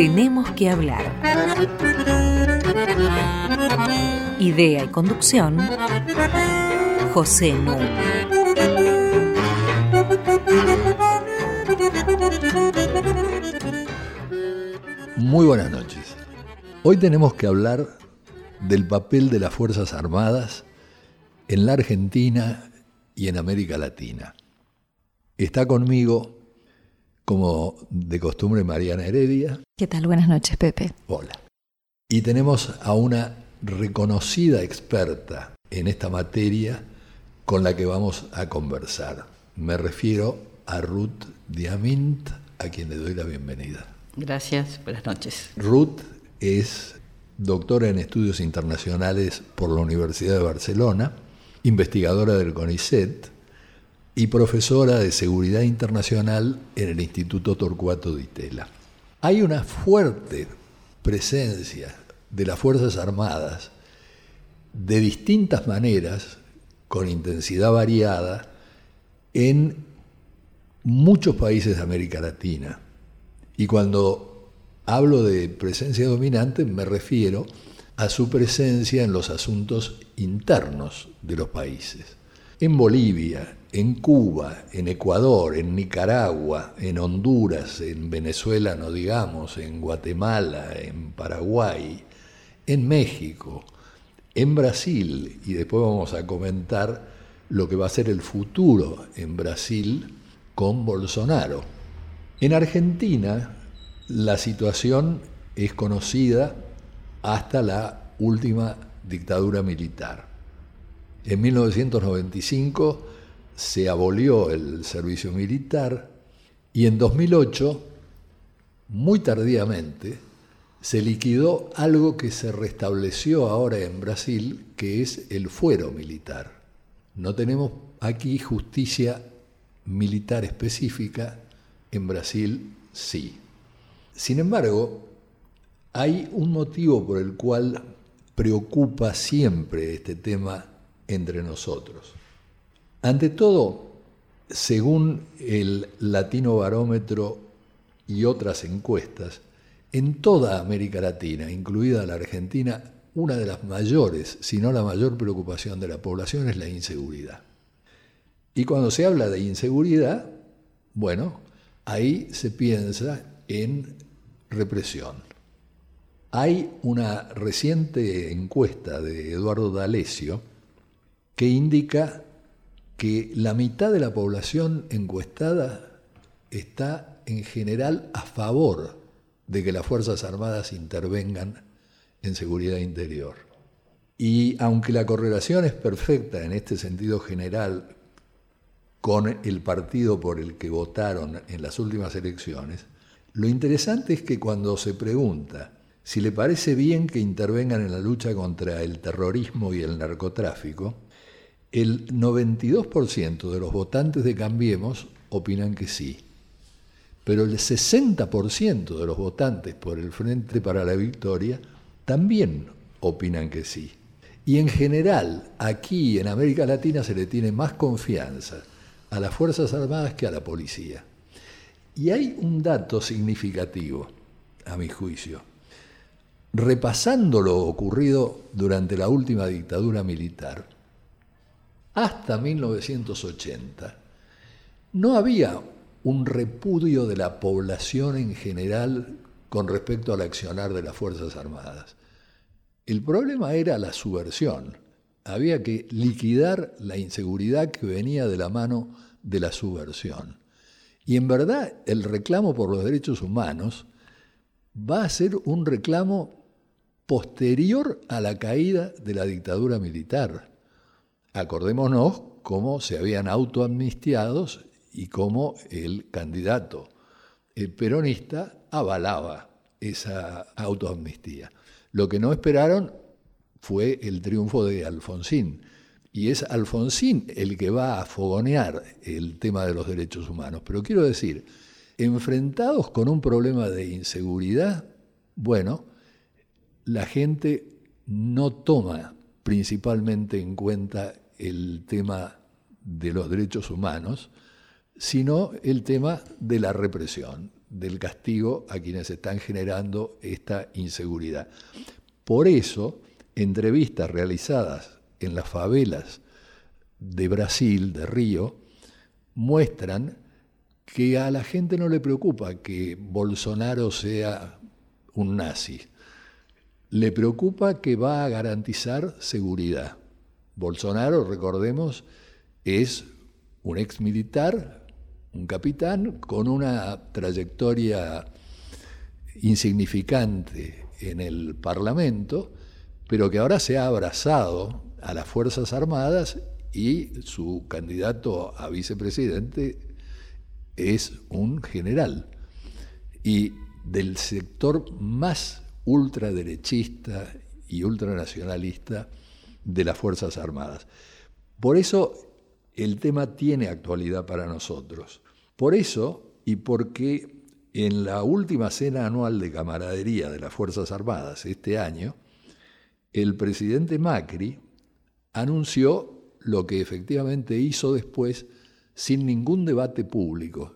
Tenemos que hablar. Idea y conducción, José Núñez. Muy buenas noches. Hoy tenemos que hablar del papel de las Fuerzas Armadas en la Argentina y en América Latina. Está conmigo, como de costumbre, Mariana Heredia. ¿Qué tal? Buenas noches, Pepe. Hola. Y tenemos a una reconocida experta en esta materia con la que vamos a conversar. Me refiero a Ruth Diamint, a quien le doy la bienvenida. Gracias, buenas noches. Ruth es doctora en estudios internacionales por la Universidad de Barcelona, investigadora del CONICET y profesora de seguridad internacional en el Instituto Torcuato Di Tella. Hay una fuerte presencia de las Fuerzas Armadas de distintas maneras, con intensidad variada, en muchos países de América Latina. Y cuando hablo de presencia dominante me refiero a su presencia en los asuntos internos de los países. En Bolivia, en Cuba, en Ecuador, en Nicaragua, en Honduras, en Venezuela, no digamos, en Guatemala, en Paraguay, en México, en Brasil, y después vamos a comentar lo que va a ser el futuro en Brasil con Bolsonaro. En Argentina la situación es conocida hasta la última dictadura militar. En 1995 se abolió el servicio militar y en 2008, muy tardíamente, se liquidó algo que se restableció ahora en Brasil, que es el fuero militar. No tenemos aquí justicia militar específica, en Brasil sí. Sin embargo, hay un motivo por el cual preocupa siempre este tema entre nosotros. Ante todo, según el Latino Barómetro y otras encuestas, en toda América Latina, incluida la Argentina, una de las mayores, si no la mayor preocupación de la población es la inseguridad. Y cuando se habla de inseguridad, bueno, ahí se piensa en represión. Hay una reciente encuesta de Eduardo D'Alessio que indica que la mitad de la población encuestada está en general a favor de que las Fuerzas Armadas intervengan en seguridad interior. Y aunque la correlación es perfecta en este sentido general con el partido por el que votaron en las últimas elecciones, lo interesante es que cuando se pregunta si le parece bien que intervengan en la lucha contra el terrorismo y el narcotráfico, el 92% de los votantes de Cambiemos opinan que sí, pero el 60% de los votantes por el Frente para la Victoria también opinan que sí. Y en general, aquí en América Latina se le tiene más confianza a las Fuerzas Armadas que a la policía. Y hay un dato significativo, a mi juicio. Repasando lo ocurrido durante la última dictadura militar, hasta 1980, no había un repudio de la población en general con respecto al accionar de las Fuerzas Armadas. El problema era la subversión había que liquidar la inseguridad que venía de la mano de la subversión. Y en verdad el reclamo por los derechos humanos va a ser un reclamo posterior a la caída de la dictadura militar. Acordémonos cómo se habían autoamnistiados y cómo el candidato el peronista avalaba esa autoamnistía. Lo que no esperaron fue el triunfo de Alfonsín. Y es Alfonsín el que va a fogonear el tema de los derechos humanos. Pero quiero decir, enfrentados con un problema de inseguridad, bueno, la gente no toma principalmente en cuenta el tema de los derechos humanos, sino el tema de la represión. del castigo a quienes están generando esta inseguridad. Por eso, entrevistas realizadas en las favelas de Brasil, de Río, muestran que a la gente no le preocupa que Bolsonaro sea un nazi. Le preocupa que va a garantizar seguridad. Bolsonaro, recordemos, es un ex militar, un capitán, con una trayectoria insignificante en el Parlamento, pero que ahora se ha abrazado a las Fuerzas Armadas y su candidato a vicepresidente es un general. Y del sector más ultraderechista y ultranacionalista de las Fuerzas Armadas. Por eso el tema tiene actualidad para nosotros. Por eso y porque en la última cena anual de camaradería de las Fuerzas Armadas este año, el presidente Macri anunció lo que efectivamente hizo después sin ningún debate público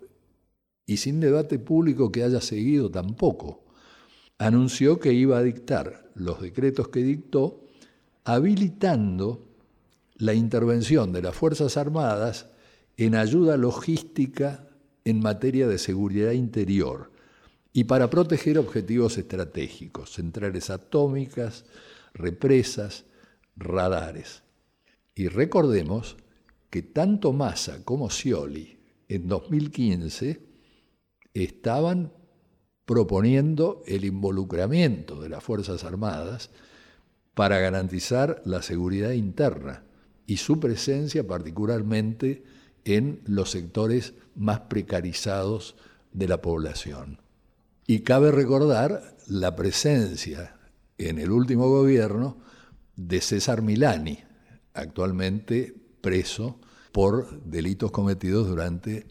y sin debate público que haya seguido tampoco. Anunció que iba a dictar los decretos que dictó, habilitando la intervención de las Fuerzas Armadas en ayuda logística en materia de seguridad interior y para proteger objetivos estratégicos, centrales atómicas, represas, radares. Y recordemos que tanto Massa como Scioli en 2015 estaban proponiendo el involucramiento de las Fuerzas Armadas para garantizar la seguridad interna y su presencia particularmente en los sectores más precarizados de la población. Y cabe recordar la presencia en el último gobierno de César Milani, actualmente preso por delitos cometidos durante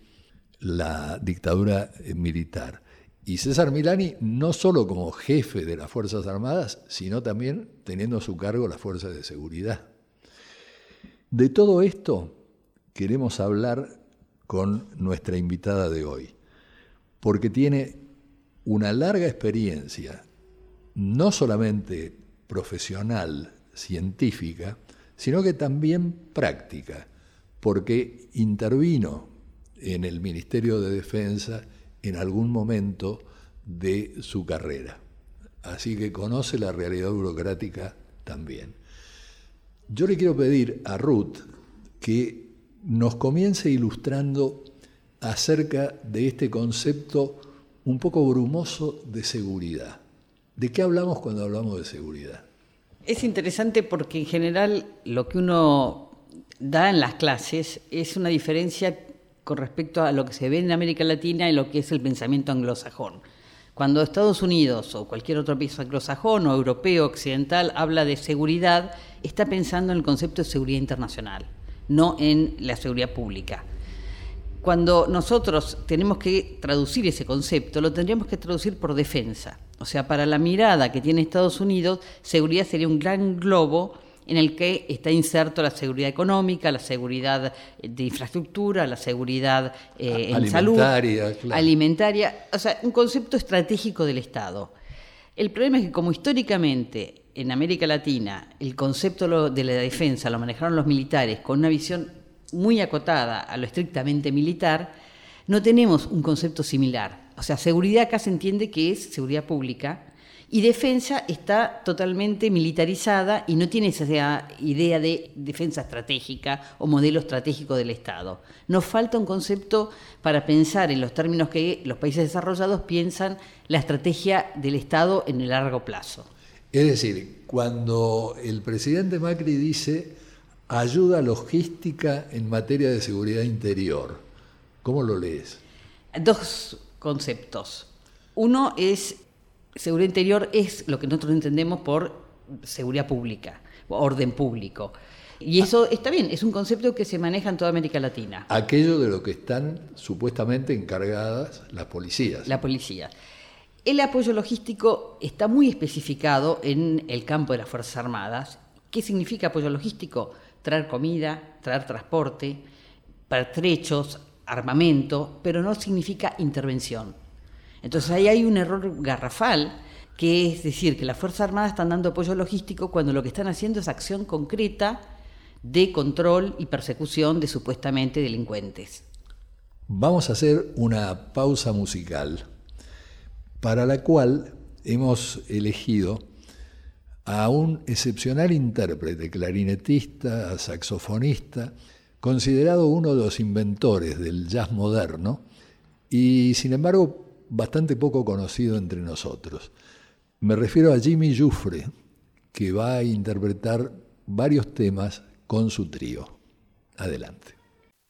la dictadura militar. Y César Milani no solo como jefe de las Fuerzas Armadas, sino también teniendo a su cargo las fuerzas de seguridad. De todo esto queremos hablar con nuestra invitada de hoy, porque tiene una larga experiencia, no solamente profesional, científica, sino que también práctica, porque intervino en el Ministerio de Defensa en algún momento de su carrera. Así que conoce la realidad burocrática también. Yo le quiero pedir a Ruth que nos comience ilustrando acerca de este concepto un poco brumoso de seguridad. ¿De qué hablamos cuando hablamos de seguridad? Es interesante porque en general lo que uno da en las clases es una diferencia con respecto a lo que se ve en América Latina y lo que es el pensamiento anglosajón. Cuando Estados Unidos o cualquier otro país anglosajón o europeo occidental habla de seguridad, está pensando en el concepto de seguridad internacional, no en la seguridad pública. Cuando nosotros tenemos que traducir ese concepto, lo tendríamos que traducir por defensa. O sea, para la mirada que tiene Estados Unidos, seguridad sería un gran globo en el que está inserto la seguridad económica, la seguridad de infraestructura, la seguridad eh, en salud, alimentaria, o sea, un concepto estratégico del Estado. El problema es que como históricamente en América Latina el concepto de la defensa lo manejaron los militares con una visión muy acotada a lo estrictamente militar, no tenemos un concepto similar. O sea, seguridad acá se entiende que es seguridad pública y defensa está totalmente militarizada y no tiene esa idea de defensa estratégica o modelo estratégico del Estado. Nos falta un concepto para pensar en los términos que los países desarrollados piensan la estrategia del Estado en el largo plazo. Es decir, cuando el presidente Macri dice ayuda logística en materia de seguridad interior, ¿cómo lo lees? Dos conceptos. Uno es, seguridad interior es lo que nosotros entendemos por seguridad pública, orden público. Y eso está bien, es un concepto que se maneja en toda América Latina. Aquello de lo que están supuestamente encargadas las policías. La policía. El apoyo logístico está muy especificado en el campo de las Fuerzas Armadas. ¿Qué significa apoyo logístico? Traer comida, traer transporte, pertrechos, armamento, pero no significa intervención. Entonces ahí hay un error garrafal, que es decir, que las Fuerzas Armadas están dando apoyo logístico cuando lo que están haciendo es acción concreta de control y persecución de supuestamente delincuentes. Vamos a hacer una pausa musical, para la cual hemos elegido a un excepcional intérprete, clarinetista, saxofonista, considerado uno de los inventores del jazz moderno y sin embargo bastante poco conocido entre nosotros. Me refiero a Jimmy Jufre, que va a interpretar varios temas con su trío. Adelante.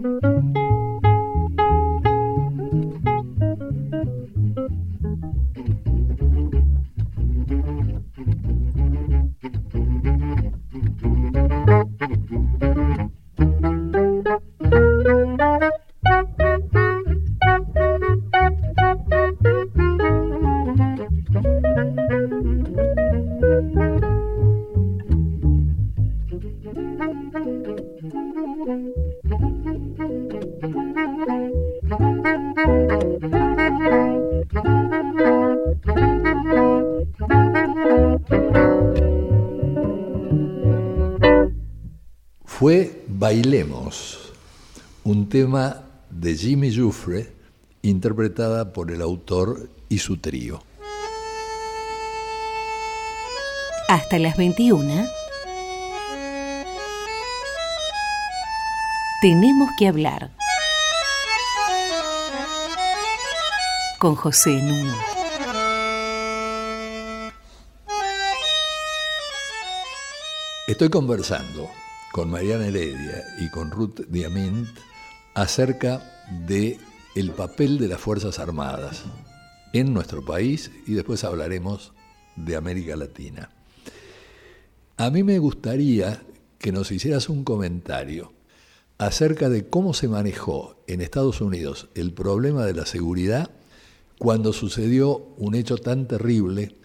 fue tema de Jimmy Jufre interpretada por el autor y su trío. Hasta las 21. Tenemos que hablar. Con José Nuno. Estoy conversando con Mariana Heredia y con Ruth Diamint acerca de el papel de las Fuerzas Armadas en nuestro país y después hablaremos de América Latina. A mí me gustaría que nos hicieras un comentario acerca de cómo se manejó en Estados Unidos el problema de la seguridad cuando sucedió un hecho tan terrible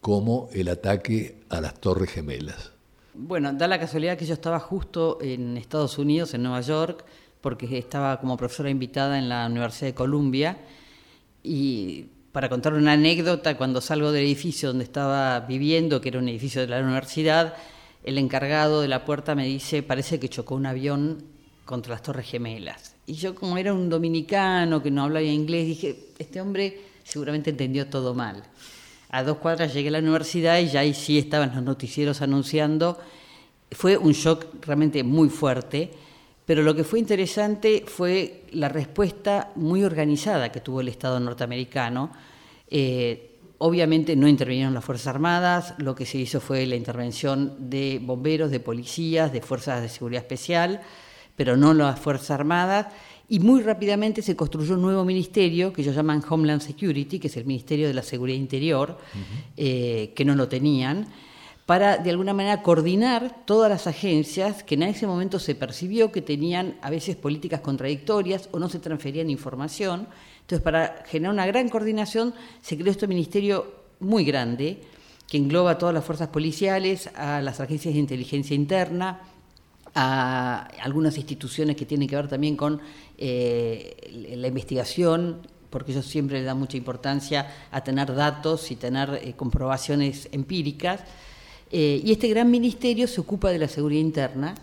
como el ataque a las Torres Gemelas. Bueno, da la casualidad que yo estaba justo en Estados Unidos, en Nueva York, porque estaba como profesora invitada en la Universidad de Columbia. Y para contar una anécdota, cuando salgo del edificio donde estaba viviendo, que era un edificio de la universidad, el encargado de la puerta me dice, parece que chocó un avión contra las Torres Gemelas. Y yo como era un dominicano que no hablaba inglés, dije, este hombre seguramente entendió todo mal a dos cuadras llegué a la universidad y ya ahí sí estaban los noticieros anunciando. Fue un shock realmente muy fuerte, pero lo que fue interesante fue la respuesta muy organizada que tuvo el Estado norteamericano. Eh, obviamente no intervinieron las Fuerzas Armadas, lo que se hizo fue la intervención de bomberos, de policías, de fuerzas de seguridad especial, pero no las Fuerzas Armadas, y muy rápidamente se construyó un nuevo ministerio que ellos llaman Homeland Security, que es el Ministerio de la Seguridad Interior, eh, que no lo tenían, para de alguna manera coordinar todas las agencias que en ese momento se percibió que tenían a veces políticas contradictorias o no se transferían información. Entonces, para generar una gran coordinación, se creó este ministerio muy grande que engloba a todas las fuerzas policiales, a las agencias de inteligencia interna, a algunas instituciones que tienen que ver también con eh, la investigación, porque ellos siempre le dan mucha importancia a tener datos y tener eh, comprobaciones empíricas. Eh, y este gran ministerio se ocupa de la seguridad interna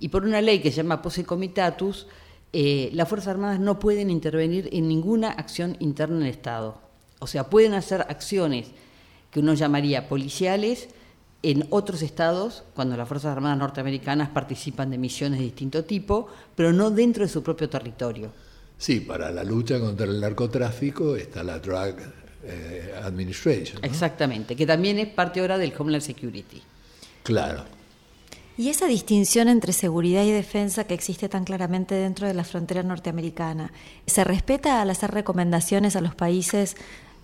y por una ley que se llama Pose Comitatus, las Fuerzas Armadas no pueden intervenir en ninguna acción interna en el Estado. O sea, pueden hacer acciones que uno llamaría policiales, en otros estados, cuando las Fuerzas Armadas norteamericanas participan de misiones de distinto tipo, pero no dentro de su propio territorio. Sí, para la lucha contra el narcotráfico está la Drug eh, Administration. Exactamente, que también es parte ahora del Homeland Security. Claro. Y esa distinción entre seguridad y defensa que existe tan claramente dentro de la frontera norteamericana, ¿se respeta al hacer recomendaciones a los países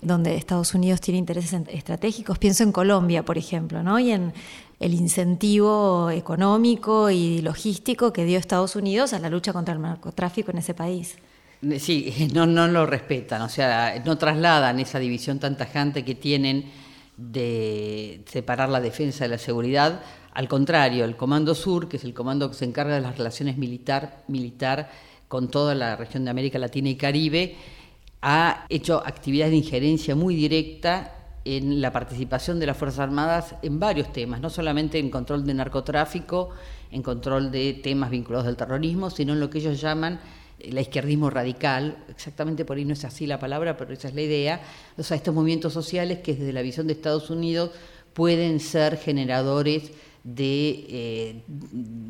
donde Estados Unidos tiene intereses estratégicos. Pienso en Colombia, por ejemplo, ¿no? y en el incentivo económico y logístico que dio Estados Unidos a la lucha contra el narcotráfico en ese país. Sí, no, no lo respetan, o sea, no trasladan esa división tan tajante que tienen de separar la defensa de la seguridad. Al contrario, el Comando Sur, que es el comando que se encarga de las relaciones militar, militar con toda la región de América Latina y Caribe, ha hecho actividades de injerencia muy directa en la participación de las Fuerzas Armadas en varios temas, no solamente en control de narcotráfico, en control de temas vinculados al terrorismo, sino en lo que ellos llaman el izquierdismo radical, exactamente por ahí no es así la palabra, pero esa es la idea, o sea, estos movimientos sociales que desde la visión de Estados Unidos pueden ser generadores de eh,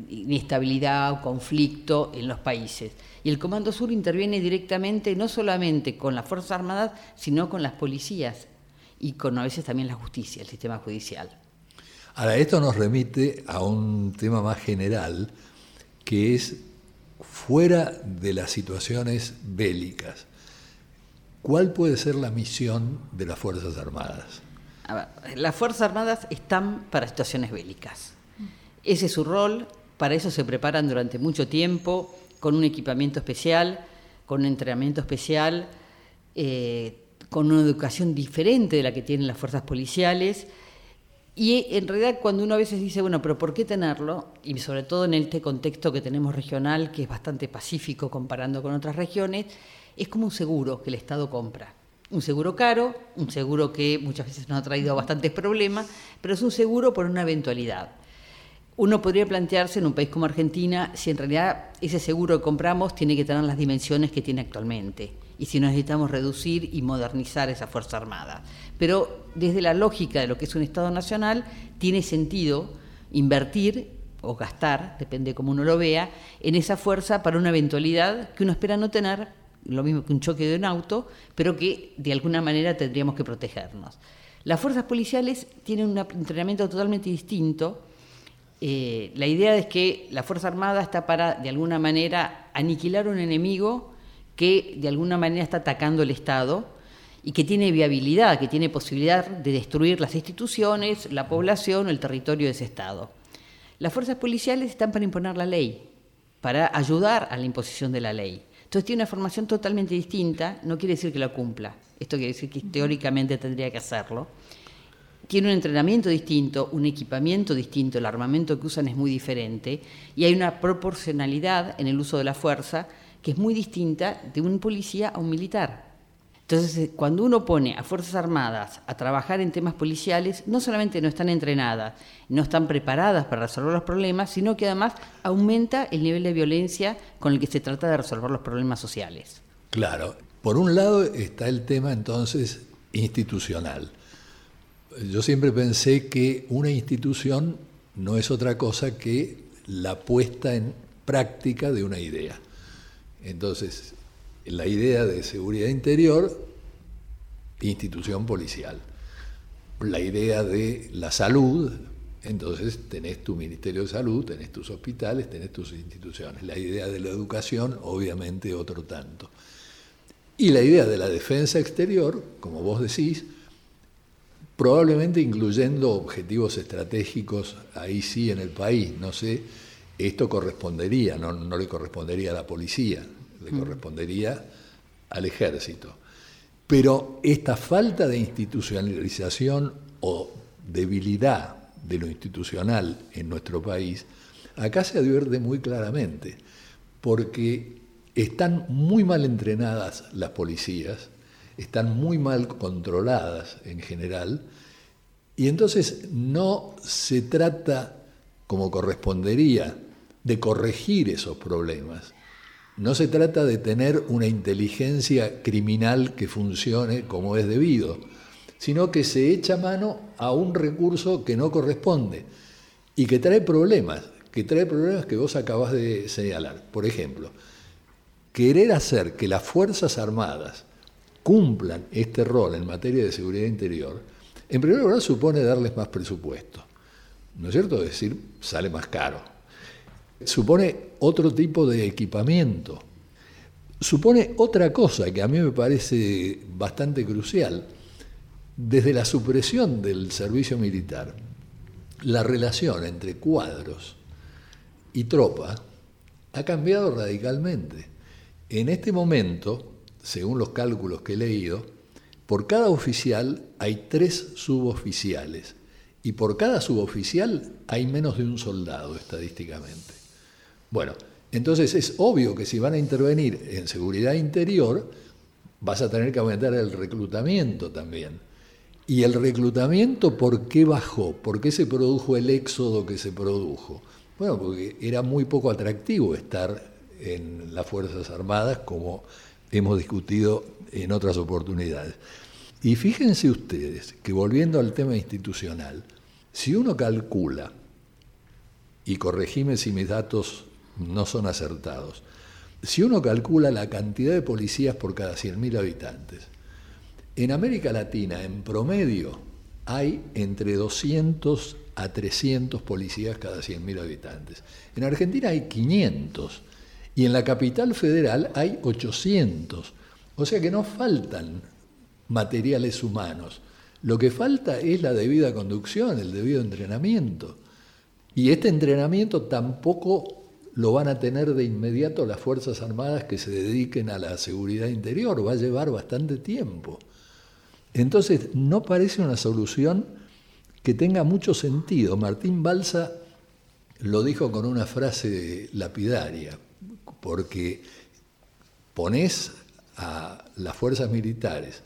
inestabilidad o conflicto en los países. Y el Comando Sur interviene directamente no solamente con las Fuerzas Armadas, sino con las policías y con a veces también la justicia, el sistema judicial. Ahora, esto nos remite a un tema más general, que es fuera de las situaciones bélicas. ¿Cuál puede ser la misión de las Fuerzas Armadas? las Fuerzas Armadas están para situaciones bélicas. Ese es su rol, para eso se preparan durante mucho tiempo, con un equipamiento especial, con un entrenamiento especial, eh, con una educación diferente de la que tienen las fuerzas policiales. Y en realidad cuando uno a veces dice, bueno, pero ¿por qué tenerlo? Y sobre todo en este contexto que tenemos regional, que es bastante pacífico comparando con otras regiones, es como un seguro que el Estado compra un seguro caro, un seguro que muchas veces nos ha traído bastantes problemas, pero es un seguro por una eventualidad. Uno podría plantearse en un país como Argentina si en realidad ese seguro que compramos tiene que tener las dimensiones que tiene actualmente y si necesitamos reducir y modernizar esa Fuerza Armada. Pero desde la lógica de lo que es un Estado nacional, tiene sentido invertir o gastar, depende de cómo uno lo vea, en esa fuerza para una eventualidad que uno espera no tener lo mismo que un choque de un auto, pero que de alguna manera tendríamos que protegernos. Las fuerzas policiales tienen un entrenamiento totalmente distinto. Eh, la idea es que la Fuerza Armada está para, de alguna manera, aniquilar un enemigo que de alguna manera está atacando el Estado y que tiene viabilidad, que tiene posibilidad de destruir las instituciones, la población o el territorio de ese Estado. Las fuerzas policiales están para imponer la ley, para ayudar a la imposición de la ley. Entonces tiene una formación totalmente distinta, no quiere decir que la cumpla, esto quiere decir que teóricamente tendría que hacerlo. Tiene un entrenamiento distinto, un equipamiento distinto, el armamento que usan es muy diferente y hay una proporcionalidad en el uso de la fuerza que es muy distinta de un policía a un militar. Entonces, eh, cuando uno pone a Fuerzas Armadas a trabajar en temas policiales, no solamente no están entrenadas, no están preparadas para resolver los problemas, sino que además aumenta el nivel de violencia con el que se trata de resolver los problemas sociales. Claro, por un lado está el tema entonces institucional. Yo siempre pensé que una institución no es otra cosa que la puesta en práctica de una idea. Entonces, la idea de seguridad interior, institución policial. La idea de la salud, Entonces tenés tu Ministerio de Salud, tenés tus hospitales, tenés tus instituciones. La idea de la educación, obviamente, otro tanto. Y la idea de la defensa exterior, como vos decís, probablemente incluyendo objetivos estratégicos ahí sí en el país. No sé, esto correspondería, no, no le correspondería a la policía, le correspondería al ejército. Pero esta falta de institucionalización o debilidad de lo institucional en nuestro país, acá se advierte muy claramente, porque están muy mal entrenadas las policías, están muy mal controladas en general, y entonces no se trata, como correspondería, de corregir esos problemas. No se trata de tener una inteligencia criminal que funcione como es debido, sino que se echa mano a un recurso que no corresponde y que trae problemas, que trae problemas que vos acabas de señalar. Por ejemplo, querer hacer que las Fuerzas Armadas cumplan este rol en materia de seguridad interior, en primer lugar supone darles más presupuesto. ¿No es cierto? Es decir, sale más caro. Supone otro tipo de equipamiento. Supone otra cosa que a mí me parece bastante crucial desde la supresión del servicio militar, la relación entre cuadros y tropa ha cambiado radicalmente. En este momento, según los cálculos que he leído, por cada oficial hay tres suboficiales y por cada suboficial hay menos de un soldado estadísticamente. Bueno, entonces es obvio que si van a intervenir en seguridad interior, vas a tener que aumentar el reclutamiento también. ¿Y el reclutamiento por qué bajó? ¿Por qué se produjo el éxodo que se produjo? Bueno, porque era muy poco atractivo estar en las Fuerzas Armadas, como hemos discutido en otras oportunidades. Y fíjense ustedes que volviendo al tema institucional, si uno calcula, y corregime si mis datos no son acertados, si uno calcula la cantidad de policías por cada 100.000 habitantes, en América Latina, en promedio, hay entre 200 a 300 policías cada 100.000 habitantes. En Argentina hay 500 y en la capital federal hay 800. O sea que no faltan materiales humanos. Lo que falta es la debida conducción, el debido entrenamiento. Y este entrenamiento tampoco lo van a tener de inmediato las Fuerzas Armadas que se dediquen a la seguridad interior, va a llevar bastante tiempo. Entonces, no parece una solución que tenga mucho sentido. Martín Balsa lo dijo con una frase lapidaria, porque pones a las fuerzas militares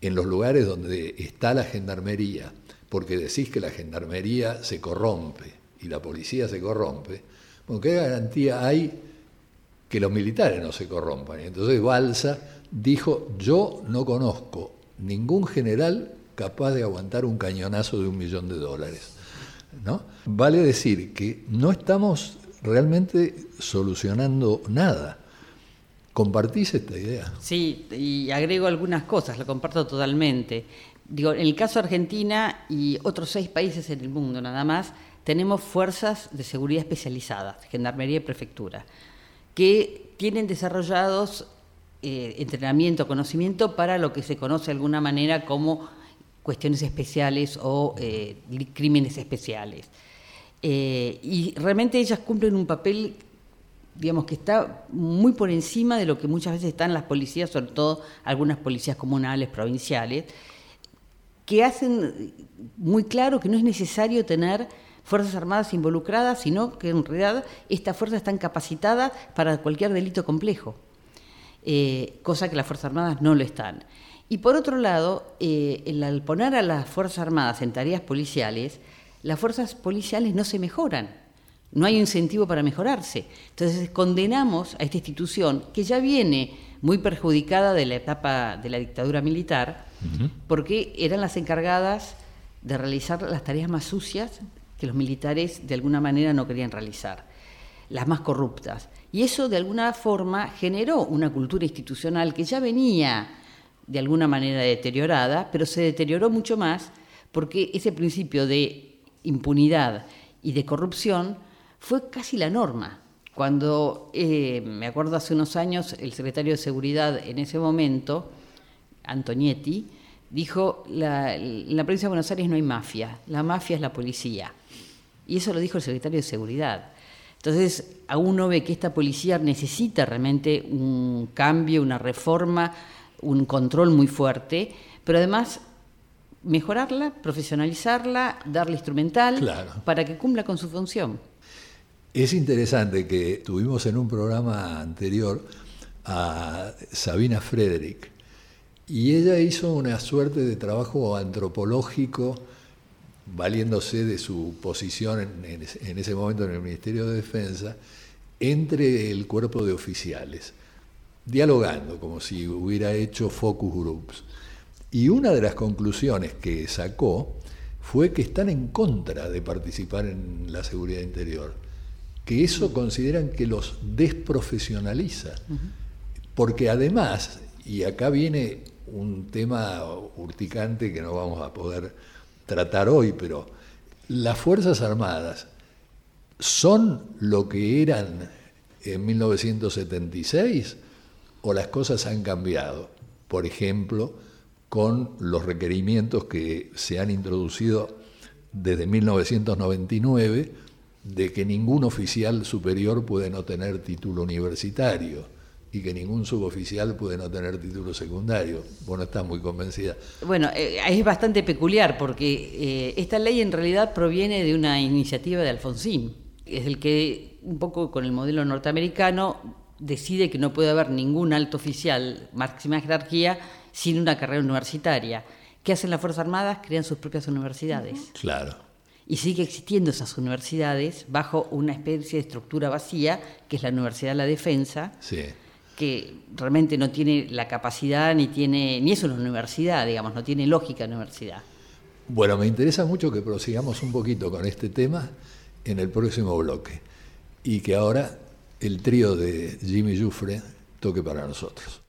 en los lugares donde está la gendarmería, porque decís que la gendarmería se corrompe y la policía se corrompe, bueno, ¿qué garantía hay que los militares no se corrompan? Entonces Balsa dijo, yo no conozco ningún general capaz de aguantar un cañonazo de un millón de dólares. ¿no? Vale decir que no estamos realmente solucionando nada. ¿Compartís esta idea? Sí, y agrego algunas cosas, lo comparto totalmente. Digo, en el caso de Argentina y otros seis países en el mundo nada más, tenemos fuerzas de seguridad especializadas, gendarmería y prefectura, que tienen desarrollados eh, entrenamiento, conocimiento para lo que se conoce de alguna manera como cuestiones especiales o eh, crímenes especiales. Eh, y realmente ellas cumplen un papel, digamos, que está muy por encima de lo que muchas veces están las policías, sobre todo algunas policías comunales, provinciales, que hacen muy claro que no es necesario tener Fuerzas Armadas involucradas, sino que en realidad estas fuerzas están capacitadas para cualquier delito complejo. Eh, cosa que las Fuerzas Armadas no lo están. Y por otro lado, eh, al poner a las Fuerzas Armadas en tareas policiales, las fuerzas policiales no se mejoran, no hay incentivo para mejorarse. Entonces condenamos a esta institución que ya viene muy perjudicada de la etapa de la dictadura militar, porque eran las encargadas de realizar las tareas más sucias que los militares de alguna manera no querían realizar, las más corruptas. Y eso de alguna forma generó una cultura institucional que ya venía de alguna manera deteriorada, pero se deterioró mucho más porque ese principio de impunidad y de corrupción fue casi la norma. Cuando, eh, me acuerdo hace unos años, el secretario de Seguridad en ese momento, Antonietti, dijo, la, en la provincia de Buenos Aires no hay mafia, la mafia es la policía. Y eso lo dijo el secretario de Seguridad. Entonces, a uno ve que esta policía necesita realmente un cambio, una reforma, un control muy fuerte, pero además mejorarla, profesionalizarla, darle instrumental para que cumpla con su función. Es interesante que tuvimos en un programa anterior a Sabina Frederick y ella hizo una suerte de trabajo antropológico valiéndose de su posición en, ese momento en el Ministerio de Defensa entre el cuerpo de oficiales, dialogando como si hubiera hecho focus groups. Y una de las conclusiones que sacó fue que están en contra de participar en la seguridad interior que eso consideran que los desprofesionaliza. Porque además, y acá viene un tema urticante que no vamos a poder tratar hoy, pero las Fuerzas Armadas son lo que eran en 1976 o las cosas han cambiado. Por ejemplo, con los requerimientos que se han introducido desde 1999 de que ningún oficial superior puede no tener título universitario y que ningún suboficial puede no tener título secundario. Bueno, está muy convencida. Bueno, eh, es bastante peculiar porque eh, esta ley en realidad proviene de una iniciativa de Alfonsín. Es el que, un poco con el modelo norteamericano, decide que no puede haber ningún alto oficial, máxima jerarquía, sin una carrera universitaria. ¿Qué hacen las Fuerzas Armadas? Crean sus propias universidades. Claro y sigue existiendo esas universidades bajo una especie de estructura vacía, que es la Universidad de la Defensa, que realmente no tiene la capacidad ni tiene ni es una universidad, digamos, no tiene lógica universidad. Bueno, me interesa mucho que prosigamos un poquito con este tema en el próximo bloque y que ahora el trío de Jimmy Jufre toque para nosotros.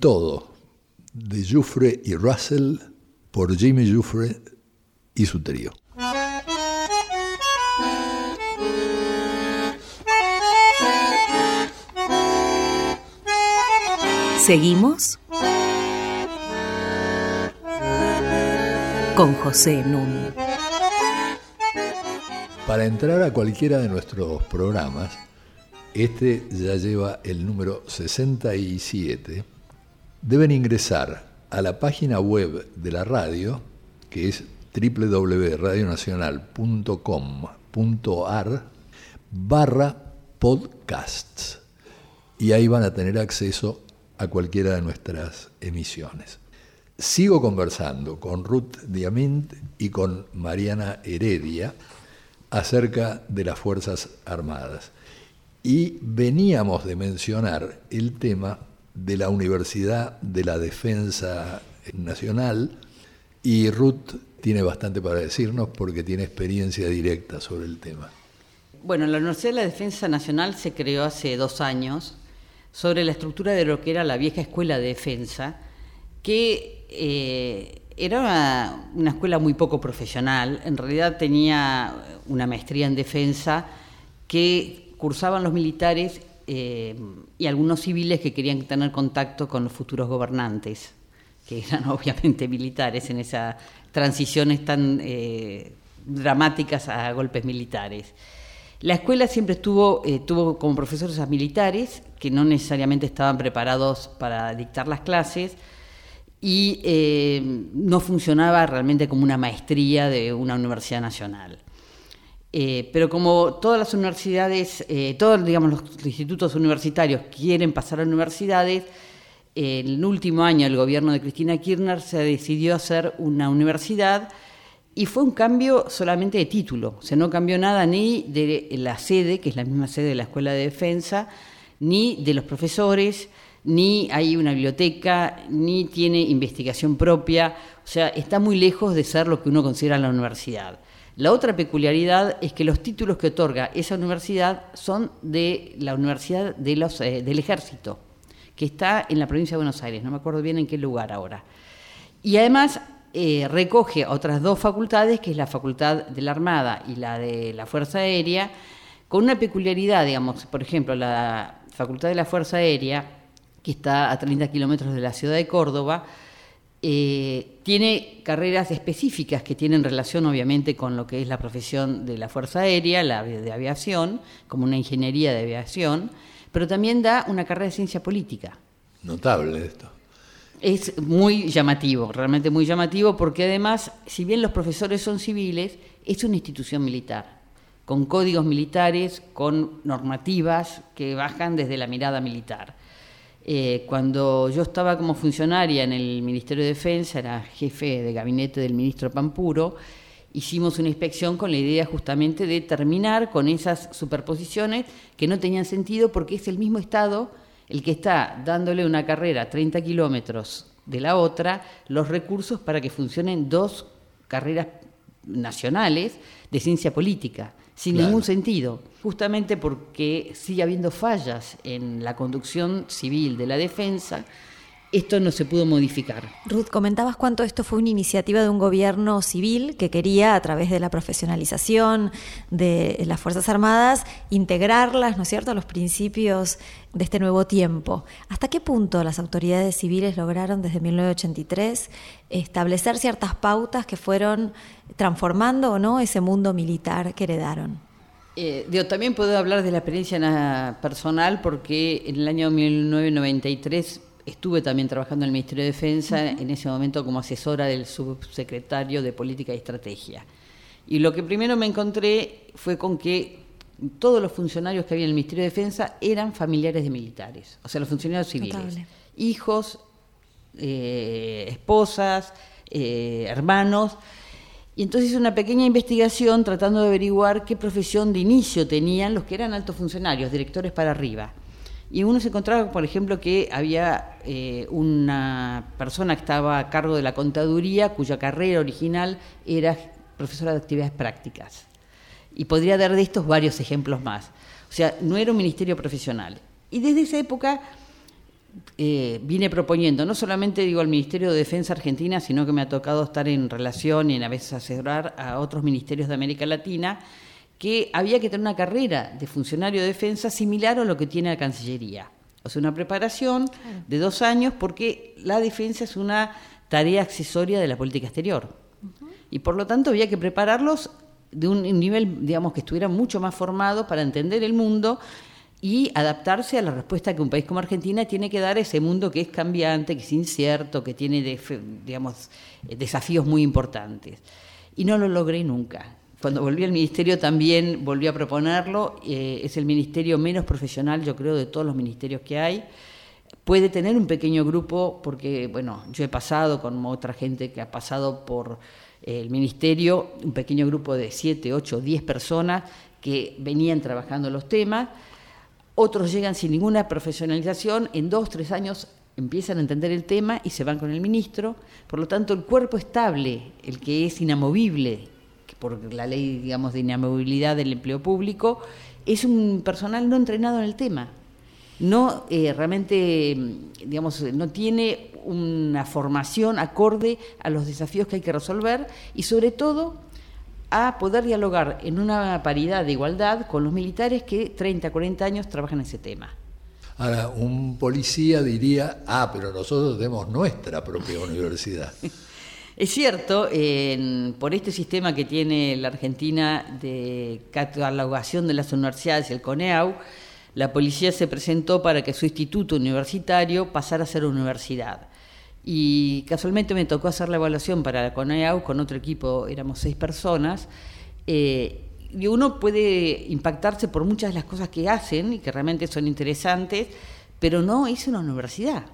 Todo, de Jufre y Russell, por Jimmy Jufre y su trío. Seguimos con José Nun. Para entrar a cualquiera de nuestros programas, este ya lleva el número 67, deben ingresar a la página web de la radio, que es www.radionacional.com.ar barra podcasts. Y ahí van a tener acceso a cualquiera de nuestras emisiones. Sigo conversando con Ruth Diamint y con Mariana Heredia acerca de las Fuerzas Armadas. Y veníamos de mencionar el tema de la Universidad de la Defensa Nacional y Ruth tiene bastante para decirnos porque tiene experiencia directa sobre el tema. Bueno, la Universidad de la Defensa Nacional se creó hace dos años sobre la estructura de lo que era la vieja escuela de defensa, que eh, era una, escuela muy poco profesional, en realidad tenía una maestría en defensa que cursaban los militares eh, y algunos civiles que querían tener contacto con los futuros gobernantes, que eran obviamente militares en esas transiciones tan eh, dramáticas a golpes militares. La escuela siempre estuvo, eh, tuvo como profesores a militares que no necesariamente estaban preparados para dictar las clases y eh, no funcionaba realmente como una maestría de una universidad nacional. Eh, pero como todas las universidades, todos digamos, los institutos universitarios quieren pasar a universidades, en el último año el gobierno de Cristina Kirchner se decidió hacer una universidad y fue un cambio solamente de título, o sea, no cambió nada ni de la sede, que es la misma sede de la Escuela de Defensa, ni de los profesores, ni hay una biblioteca, ni tiene investigación propia, o sea, está muy lejos de ser lo que uno considera la universidad. La otra peculiaridad es que los títulos que otorga esa universidad son de la Universidad eh, del Ejército, que está en la provincia de Buenos Aires, no me acuerdo bien en qué lugar ahora. Y además eh, recoge otras dos facultades, que es la Facultad de la Armada y la de la Fuerza Aérea, con una peculiaridad, digamos, por ejemplo, la Facultad de la Fuerza Aérea, que está a 30 kilómetros de la ciudad de Córdoba, eh, tiene carreras específicas que tienen relación obviamente con lo que es la profesión de la Fuerza Aérea, la de aviación, como una ingeniería de aviación, pero también da una carrera de ciencia política. Notable esto. Es muy llamativo, realmente muy llamativo, porque además, si bien los profesores son civiles, es una institución militar, con códigos militares, con normativas que bajan desde la mirada militar. Eh, cuando yo estaba como funcionaria en el Ministerio de Defensa, era jefe de gabinete del ministro Pampuro, hicimos una inspección con la idea justamente de terminar con esas superposiciones que no tenían sentido porque es el mismo Estado el que está dándole una carrera a 30 kilómetros de la otra los recursos para que funcionen dos carreras nacionales de ciencia política, sin ningún sentido, justamente porque sigue habiendo fallas en la conducción civil de la defensa esto no se pudo modificar. Ruth, comentabas cuánto esto fue una iniciativa de un gobierno civil que quería, a través de la profesionalización de las Fuerzas Armadas, integrarlas, ¿no es cierto?, a los principios de este nuevo tiempo. ¿Hasta qué punto las autoridades civiles lograron desde 1983 establecer ciertas pautas que fueron transformando o no ese mundo militar que heredaron? Eh, también puedo hablar de la experiencia personal porque en el año 1993 estuve también trabajando en el Ministerio de Defensa, en ese momento como asesora del subsecretario de Política y Estrategia. Y lo que primero me encontré fue con que todos los funcionarios que había en el Ministerio de Defensa eran familiares de militares, o sea, los funcionarios civiles. Hijos, eh, esposas, eh, hermanos. Y entonces hice una pequeña investigación tratando de averiguar qué profesión de inicio tenían los que eran altos funcionarios, directores para arriba. Y uno se encontraba, por ejemplo, que había eh, una persona que estaba a cargo de la contaduría cuya carrera original era profesora de actividades prácticas. Y podría dar de estos varios ejemplos más. O sea, no era un ministerio profesional. Y desde esa época eh, vine proponiendo, no solamente digo al Ministerio de Defensa Argentina, sino que me ha tocado estar en relación y en a veces asesorar a otros ministerios de América Latina, que había que tener una carrera de funcionario de defensa similar a lo que tiene la Cancillería. O sea, una preparación de dos años porque la defensa es una tarea accesoria de la política exterior. Y por lo tanto había que prepararlos de un nivel, digamos, que estuvieran mucho más formados para entender el mundo y adaptarse a la respuesta que un país como Argentina tiene que dar a ese mundo que es cambiante, que es incierto, que tiene, digamos, desafíos muy importantes. Y no lo logré nunca. Cuando volví al ministerio también volví a proponerlo. Eh, es el ministerio menos profesional, yo creo, de todos los ministerios que hay. Puede tener un pequeño grupo, porque, bueno, yo he pasado con otra gente que ha pasado por el ministerio, un pequeño grupo de siete, ocho, diez personas que venían trabajando los temas otros llegan sin ninguna profesionalización, en dos, tres años empiezan a entender el tema y se van con el ministro. Por lo tanto, el cuerpo estable, el que es inamovible, por la ley, digamos, de inamovilidad del empleo público, es un personal no entrenado en el tema. No eh, realmente, digamos, no tiene una formación acorde a los desafíos que hay que resolver y sobre todo a poder dialogar en una paridad de igualdad con los militares que 30, 40 años trabajan en ese tema. Ahora, un policía diría, ah, pero nosotros tenemos nuestra propia universidad. Es cierto, por este sistema que tiene la Argentina de catalogación de las universidades, el CONEAU, la policía se presentó para que su instituto universitario pasara a ser universidad. Y casualmente me tocó hacer la evaluación para la CONEAU con otro equipo, éramos seis personas. Eh, y uno puede impactarse por muchas de las cosas que hacen y que realmente son interesantes, pero no es una universidad.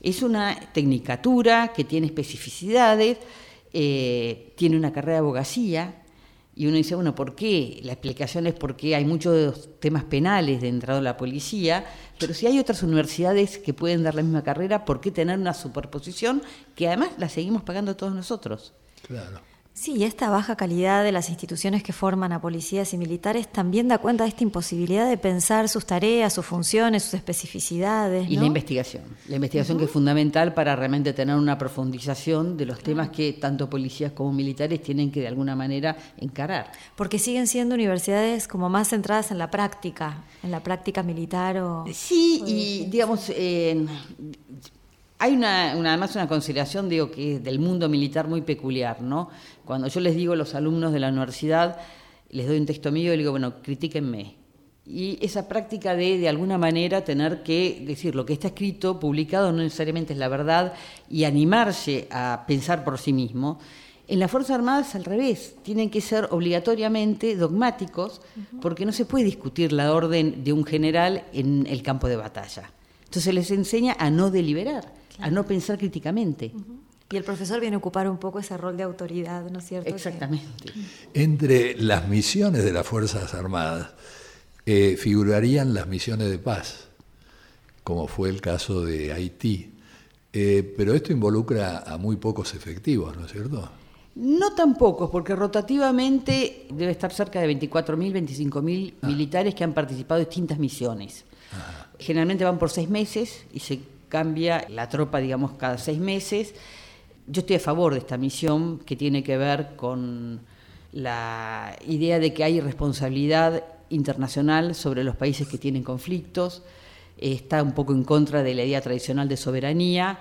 Es una tecnicatura que tiene especificidades, eh, tiene una carrera de abogacía, y uno dice, bueno, ¿por qué? La explicación es porque hay muchos temas penales dentro de la policía, pero si hay otras universidades que pueden dar la misma carrera, ¿por qué tener una superposición que además la seguimos pagando todos nosotros? Claro. Sí, esta baja calidad de las instituciones que forman a policías y militares también da cuenta de esta imposibilidad de pensar sus tareas, sus funciones, sus especificidades. Y la investigación. La investigación que es fundamental para realmente tener una profundización de los temas que tanto policías como militares tienen que de alguna manera encarar. Porque siguen siendo universidades como más centradas en la práctica, en la práctica militar o... Sí, y digamos, hay una, además una consideración, digo, que es del mundo militar muy peculiar, ¿no? Cuando yo les digo a los alumnos de la universidad, les doy un texto mío y les digo, bueno, critíquenme. Y esa práctica de, de alguna manera, tener que decir lo que está escrito, publicado, no necesariamente es la verdad, y animarse a pensar por sí mismo. En las Fuerzas Armadas, al revés, tienen que ser obligatoriamente dogmáticos, porque no se puede discutir la orden de un general en el campo de batalla. Entonces les enseña a no deliberar a no pensar críticamente. Y el profesor viene a ocupar un poco ese rol de autoridad, ¿no es cierto? Exactamente. Entre las misiones de las Fuerzas Armadas eh, figurarían las misiones de paz, como fue el caso de Haití. Eh, pero esto involucra a muy pocos efectivos, ¿no es cierto? No tan pocos, porque rotativamente debe estar cerca de 24.000, 25.000 ah. militares que han participado en distintas misiones. Generalmente van por seis meses y se cambia la tropa, digamos, cada seis meses. Yo estoy a favor de esta misión que tiene que ver con la idea de que hay responsabilidad internacional sobre los países que tienen conflictos, está un poco en contra de la idea tradicional de soberanía,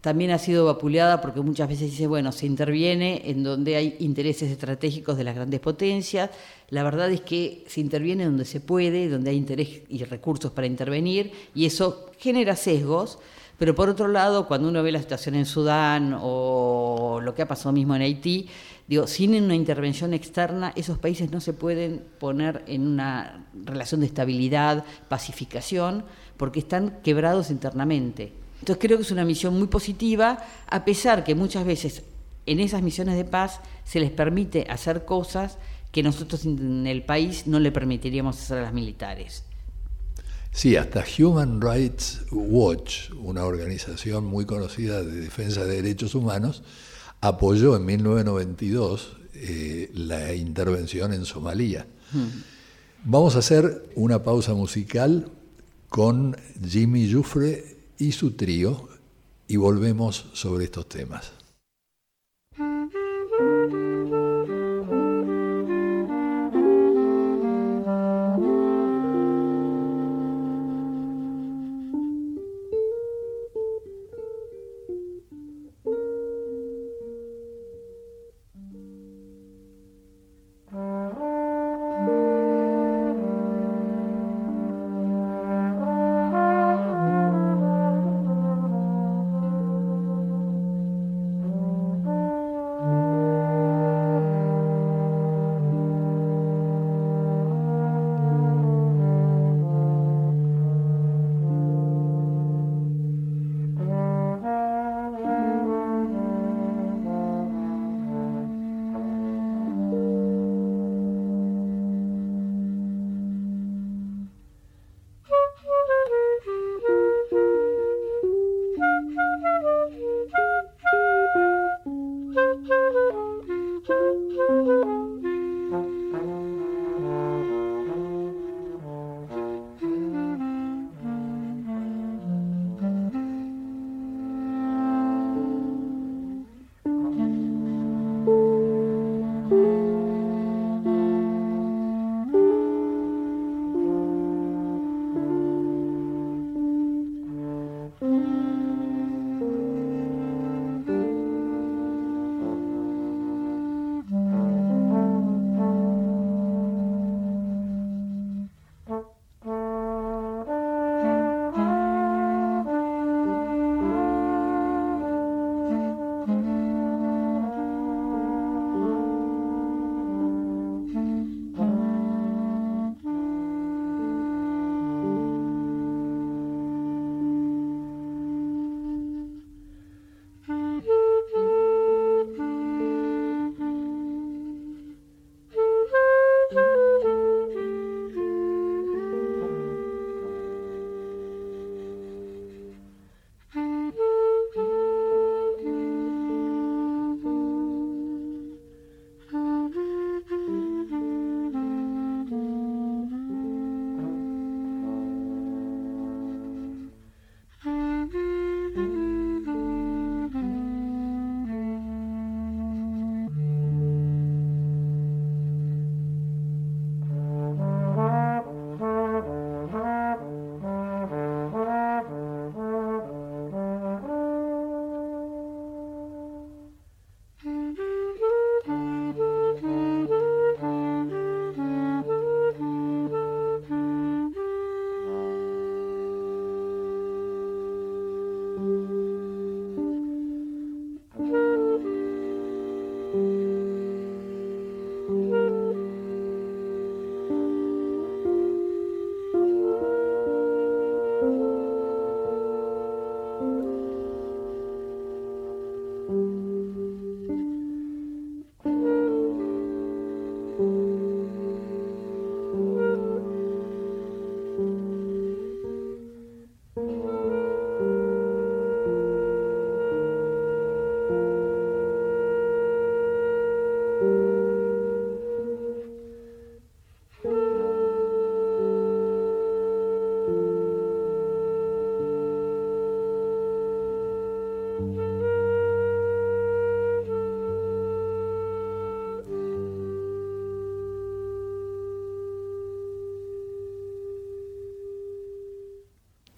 también ha sido vapuleada porque muchas veces dice, bueno, se interviene en donde hay intereses estratégicos de las grandes potencias. La verdad es que se interviene donde se puede, donde hay interés y recursos para intervenir, y eso genera sesgos. Pero por otro lado, cuando uno ve la situación en Sudán o lo que ha pasado mismo en Haití, digo, sin una intervención externa, esos países no se pueden poner en una relación de estabilidad, pacificación, porque están quebrados internamente. Entonces creo que es una misión muy positiva, a pesar que muchas veces en esas misiones de paz se les permite hacer cosas que nosotros en el país no le permitiríamos hacer a las militares. Sí, hasta Human Rights Watch, una organización muy conocida de defensa de derechos humanos, apoyó en 1992 eh, la intervención en Somalia. Hmm. Vamos a hacer una pausa musical con Jimmy Jufre y su trío y volvemos sobre estos temas.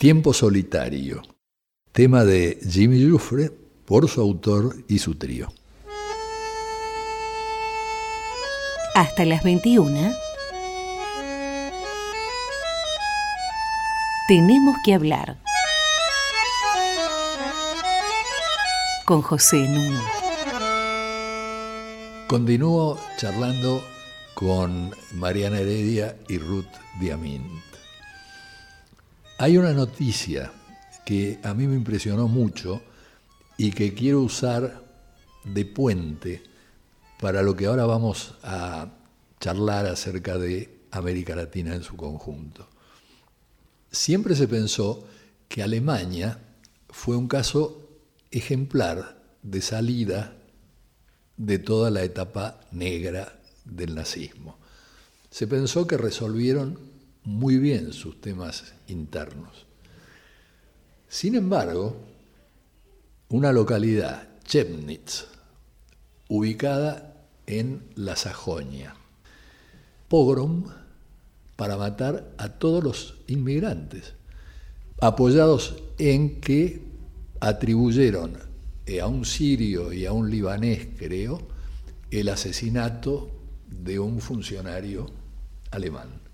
Tiempo solitario, tema de Jimmy Jufre por su autor y su trío. Hasta las 21. Tenemos que hablar. Con José Nuno. Continúo charlando con Mariana Heredia y Ruth Diamint. Hay una noticia que a mí me impresionó mucho y que quiero usar de puente para lo que ahora vamos a charlar acerca de América Latina en su conjunto. Siempre se pensó que Alemania fue un caso ejemplar de salida de toda la etapa negra del nazismo. Se pensó que resolvieron muy bien sus temas internos. Sin embargo, una localidad, Chemnitz, ubicada en la Sajonia, pogrom para matar a todos los inmigrantes, apoyados en que atribuyeron a un sirio y a un libanés, creo, el asesinato de un funcionario alemán.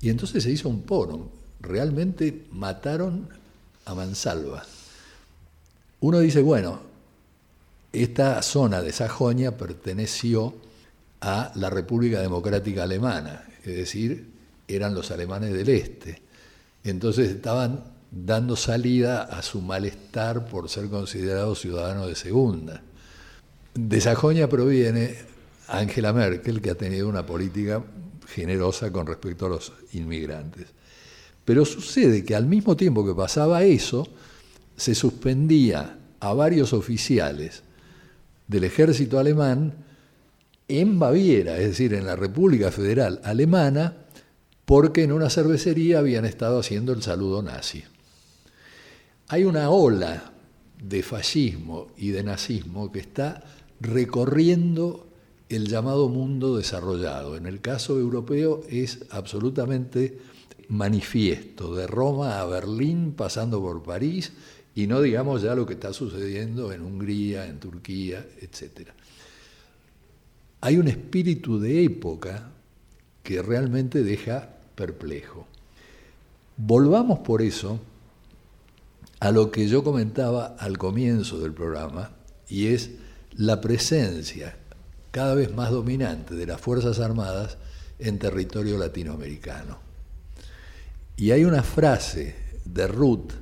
Y entonces se hizo un pogrom. Realmente mataron a mansalva. Uno dice, bueno, esta zona de Sajonia perteneció a la República Democrática Alemana, es decir, eran los alemanes del este. Entonces estaban dando salida a su malestar por ser considerados ciudadanos de segunda. De Sajonia proviene Angela Merkel, que ha tenido una política generosa con respecto a los inmigrantes. Pero sucede que al mismo tiempo que pasaba eso, se suspendía a varios oficiales del ejército alemán en Baviera, es decir, en la República Federal Alemana, porque en una cervecería habían estado haciendo el saludo nazi. Hay una ola de fascismo y de nazismo que está recorriendo el llamado mundo desarrollado. En el caso europeo es absolutamente manifiesto, de Roma a Berlín, pasando por París, y no digamos ya lo que está sucediendo en Hungría, en Turquía, etc. Hay un espíritu de época que realmente deja perplejo. Volvamos por eso a lo que yo comentaba al comienzo del programa, y es la presencia cada vez más dominante de las Fuerzas Armadas en territorio latinoamericano. Y hay una frase de Ruth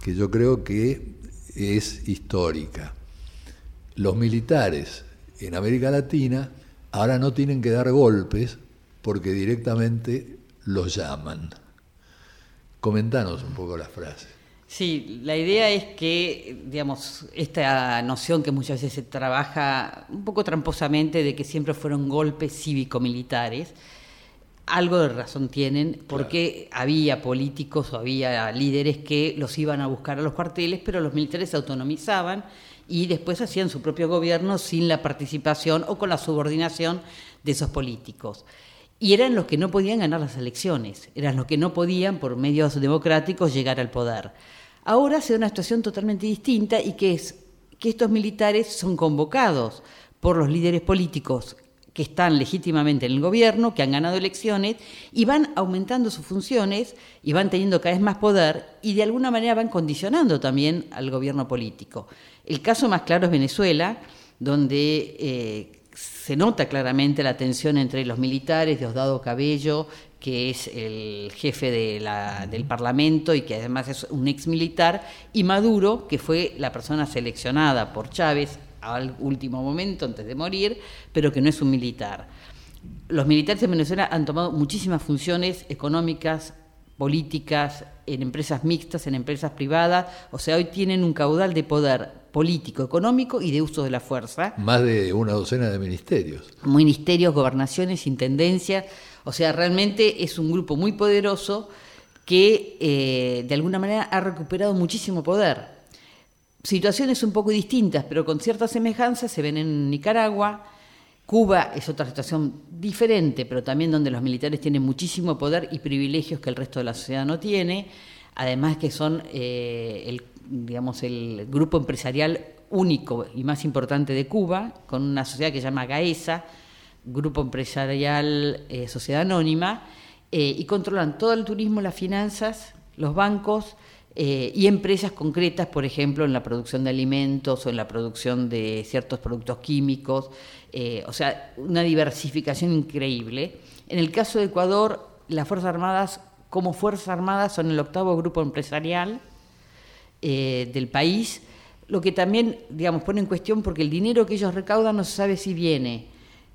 que yo creo que es histórica. Los militares en América Latina ahora no tienen que dar golpes porque directamente los llaman. Comentanos un poco la frase. Sí, la idea es que, digamos, esta noción que muchas veces se trabaja un poco tramposamente de que siempre fueron golpes cívico-militares, algo de razón tienen, porque había políticos o había líderes que los iban a buscar a los cuarteles, pero los militares se autonomizaban y después hacían su propio gobierno sin la participación o con la subordinación de esos políticos. Y eran los que no podían ganar las elecciones, eran los que no podían, por medios democráticos, llegar al poder. Ahora se da una situación totalmente distinta y que es que estos militares son convocados por los líderes políticos que están legítimamente en el gobierno, que han ganado elecciones, y van aumentando sus funciones y van teniendo cada vez más poder y de alguna manera van condicionando también al gobierno político. El caso más claro es Venezuela, donde eh, se nota claramente la tensión entre los militares, Diosdado Cabello, que es el jefe del Parlamento y que además es un ex militar, y Maduro, que fue la persona seleccionada por Chávez al último momento, antes de morir, pero que no es un militar. Los militares en Venezuela han tomado muchísimas funciones económicas, políticas, en empresas mixtas, en empresas privadas, o sea, hoy tienen un caudal de poder político, económico y de uso de la fuerza. Más de una docena de ministerios. Ministerios, gobernaciones, intendencias, o sea, realmente es un grupo muy poderoso que eh, de alguna manera ha recuperado muchísimo poder. Situaciones un poco distintas, pero con ciertas semejanzas se ven en Nicaragua. Cuba es otra situación diferente, pero también donde los militares tienen muchísimo poder y privilegios que el resto de la sociedad no tiene. Además que son eh, el, digamos, el grupo empresarial único y más importante de Cuba, con una sociedad que se llama GAESA, grupo empresarial, eh, sociedad anónima, eh, y controlan todo el turismo, las finanzas, los bancos eh, y empresas concretas, por ejemplo, en la producción de alimentos o en la producción de ciertos productos químicos, o sea, una diversificación increíble. En el caso de Ecuador, las Fuerzas Armadas, como Fuerzas Armadas, son el octavo grupo empresarial del país, lo que también, digamos, pone en cuestión porque el dinero que ellos recaudan no se sabe si viene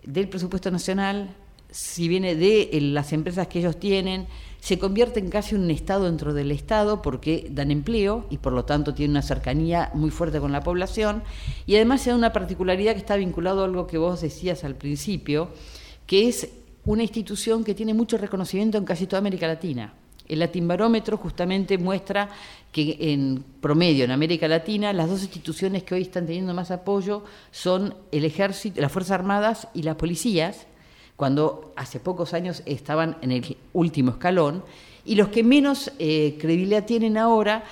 del presupuesto nacional, si viene de eh, las empresas que ellos tienen, se convierte en casi un Estado dentro del Estado porque dan empleo y por lo tanto tiene una cercanía muy fuerte con la población y además se da una particularidad que está vinculado a algo que vos decías al principio, que es una institución que tiene mucho reconocimiento en casi toda América Latina. El Latimbarómetro justamente muestra que en promedio en América Latina las dos instituciones que hoy están teniendo más apoyo son el ejército, las Fuerzas Armadas y las policías, cuando hace pocos años estaban en el último escalón, y los que menos eh, credibilidad tienen ahora,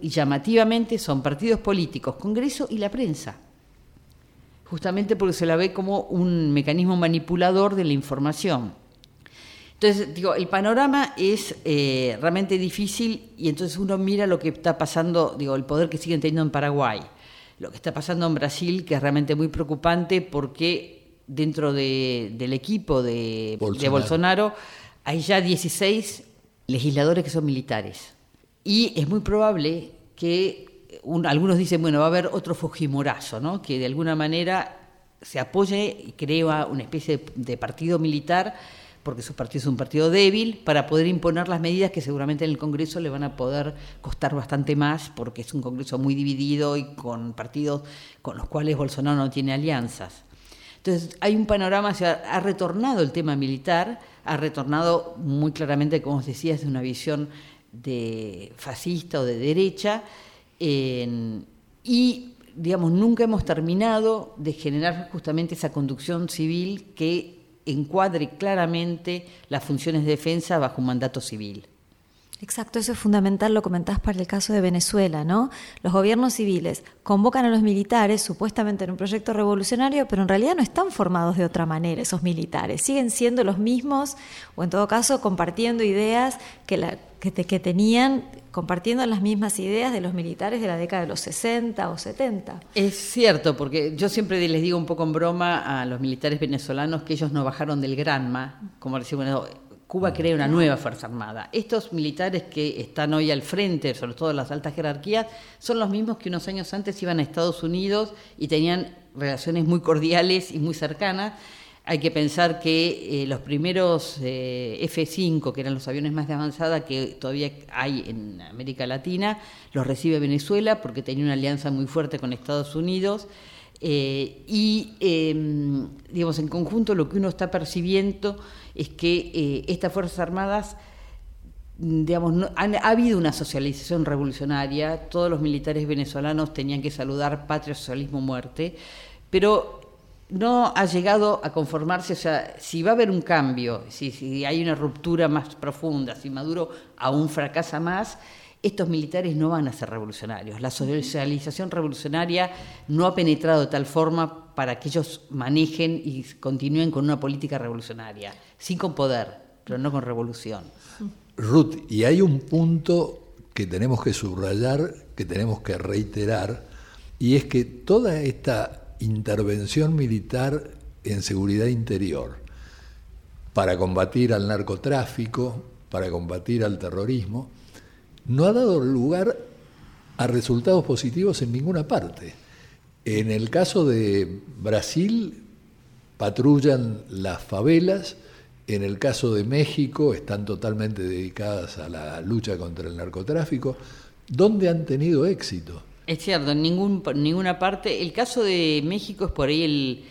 y llamativamente, son partidos políticos, Congreso y la prensa, justamente porque se la ve como un mecanismo manipulador de la información. Entonces, digo, el panorama es eh, realmente difícil y entonces uno mira lo que está pasando, digo, el poder que siguen teniendo en Paraguay, lo que está pasando en Brasil, que es realmente muy preocupante porque dentro del equipo de Bolsonaro. hay ya 16 legisladores que son militares. Y es muy probable que algunos dicen, bueno, va a haber otro Fujimorazo, ¿no? que de alguna manera se apoye y crea una especie de partido militar porque su partido es un partido débil, para poder imponer las medidas que seguramente en el Congreso le van a poder costar bastante más, porque es un Congreso muy dividido y con partidos con los cuales Bolsonaro no tiene alianzas. Entonces, hay un panorama, se ha retornado el tema militar, ha retornado muy claramente, como os decía, desde una visión de fascista o de derecha, y digamos, nunca hemos terminado de generar justamente esa conducción civil que encuadre claramente las funciones de defensa bajo un mandato civil. Exacto, eso es fundamental, lo comentás para el caso de Venezuela, ¿no? Los gobiernos civiles convocan a los militares supuestamente en un proyecto revolucionario, pero en realidad no están formados de otra manera esos militares, siguen siendo los mismos o en todo caso compartiendo ideas que, la, que, que tenían, compartiendo las mismas ideas de los militares de la década de los 60 o 70. Es cierto, porque yo siempre les digo un poco en broma a los militares venezolanos que ellos no bajaron del Granma, como bueno, Cuba crea una nueva Fuerza Armada. Estos militares que están hoy al frente, sobre todo las altas jerarquías, son los mismos que unos años antes iban a Estados Unidos y tenían relaciones muy cordiales y muy cercanas. Hay que pensar que eh, los primeros eh, F-5, que eran los aviones más de avanzada que todavía hay en América Latina, los recibe Venezuela porque tenía una alianza muy fuerte con Estados Unidos. Eh, y, em, digamos, en conjunto lo que uno está percibiendo es que eh, estas Fuerzas Armadas, digamos, ha habido una socialización revolucionaria, todos los militares venezolanos tenían que saludar patria, socialismo, muerte, pero no ha llegado a conformarse, o sea, si va a haber un cambio, si, si hay una ruptura más profunda, si Maduro aún fracasa más, estos militares no van a ser revolucionarios. La socialización revolucionaria no ha penetrado de tal forma para que ellos manejen y continúen con una política revolucionaria, sí con poder, pero no con revolución. Ruth, y hay un punto que tenemos que subrayar, que tenemos que reiterar, y es que toda esta intervención militar en seguridad interior para combatir al narcotráfico, para combatir al terrorismo, no ha dado lugar a resultados positivos en ninguna parte. En el caso de Brasil, patrullan las favelas, en el caso de México, están totalmente dedicadas a la lucha contra el narcotráfico. ¿Dónde han tenido éxito? Es cierto, en ningún, ninguna parte. El caso de México es por ahí el,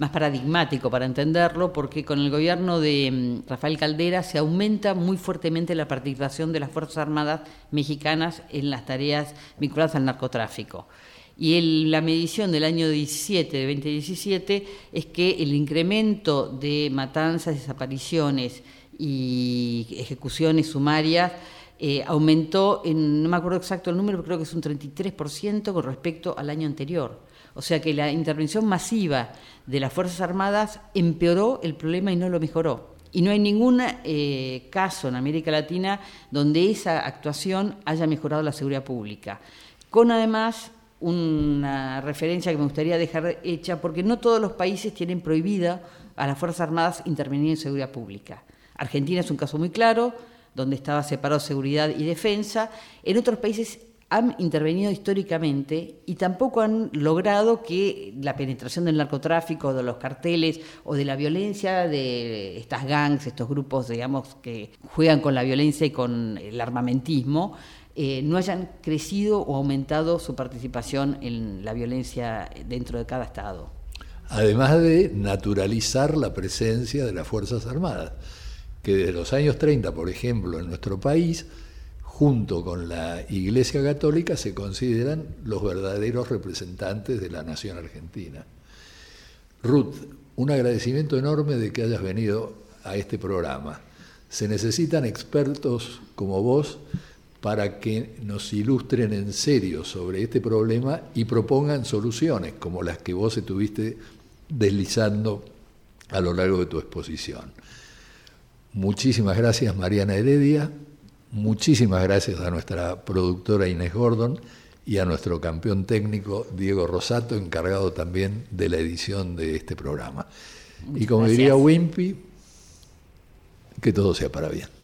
más paradigmático para entenderlo, porque con el gobierno de mm, Rafael Caldera se aumenta muy fuertemente la participación de las Fuerzas Armadas mexicanas en las tareas vinculadas al narcotráfico. Y la medición del año 17, de 2017, es que el incremento de matanzas, desapariciones y ejecuciones sumarias eh, aumentó, en, no me acuerdo exacto el número, pero creo que es un 33% con respecto al año anterior. O sea que la intervención masiva de las Fuerzas Armadas empeoró el problema y no lo mejoró. Y no hay ningún eh, caso en América Latina donde esa actuación haya mejorado la seguridad pública. Con además una referencia que me gustaría dejar hecha, porque no todos los países tienen prohibida a las Fuerzas Armadas intervenir en seguridad pública. Argentina es un caso muy claro, donde estaba separado seguridad y defensa. En otros países han intervenido históricamente y tampoco han logrado que la penetración del narcotráfico, de los carteles o de la violencia de estas gangs, estos grupos, digamos, que juegan con la violencia y con el armamentismo, eh, no hayan crecido o aumentado su participación en la violencia dentro de cada Estado. Además de naturalizar la presencia de las Fuerzas Armadas. que desde los años 30, por ejemplo, en nuestro país, junto con la Iglesia Católica, se consideran los verdaderos representantes de la nación argentina. Ruth, un agradecimiento enorme de que hayas venido a este programa. Se necesitan expertos como vos para que nos ilustren en serio sobre este problema y propongan soluciones como las que vos estuviste deslizando a lo largo de tu exposición. Muchísimas gracias Mariana Heredia, muchísimas gracias a nuestra productora Inés Gordon y a nuestro campeón técnico Diego Rosato, encargado también de la edición de este programa. y como diría Wimpy, que todo sea para bien.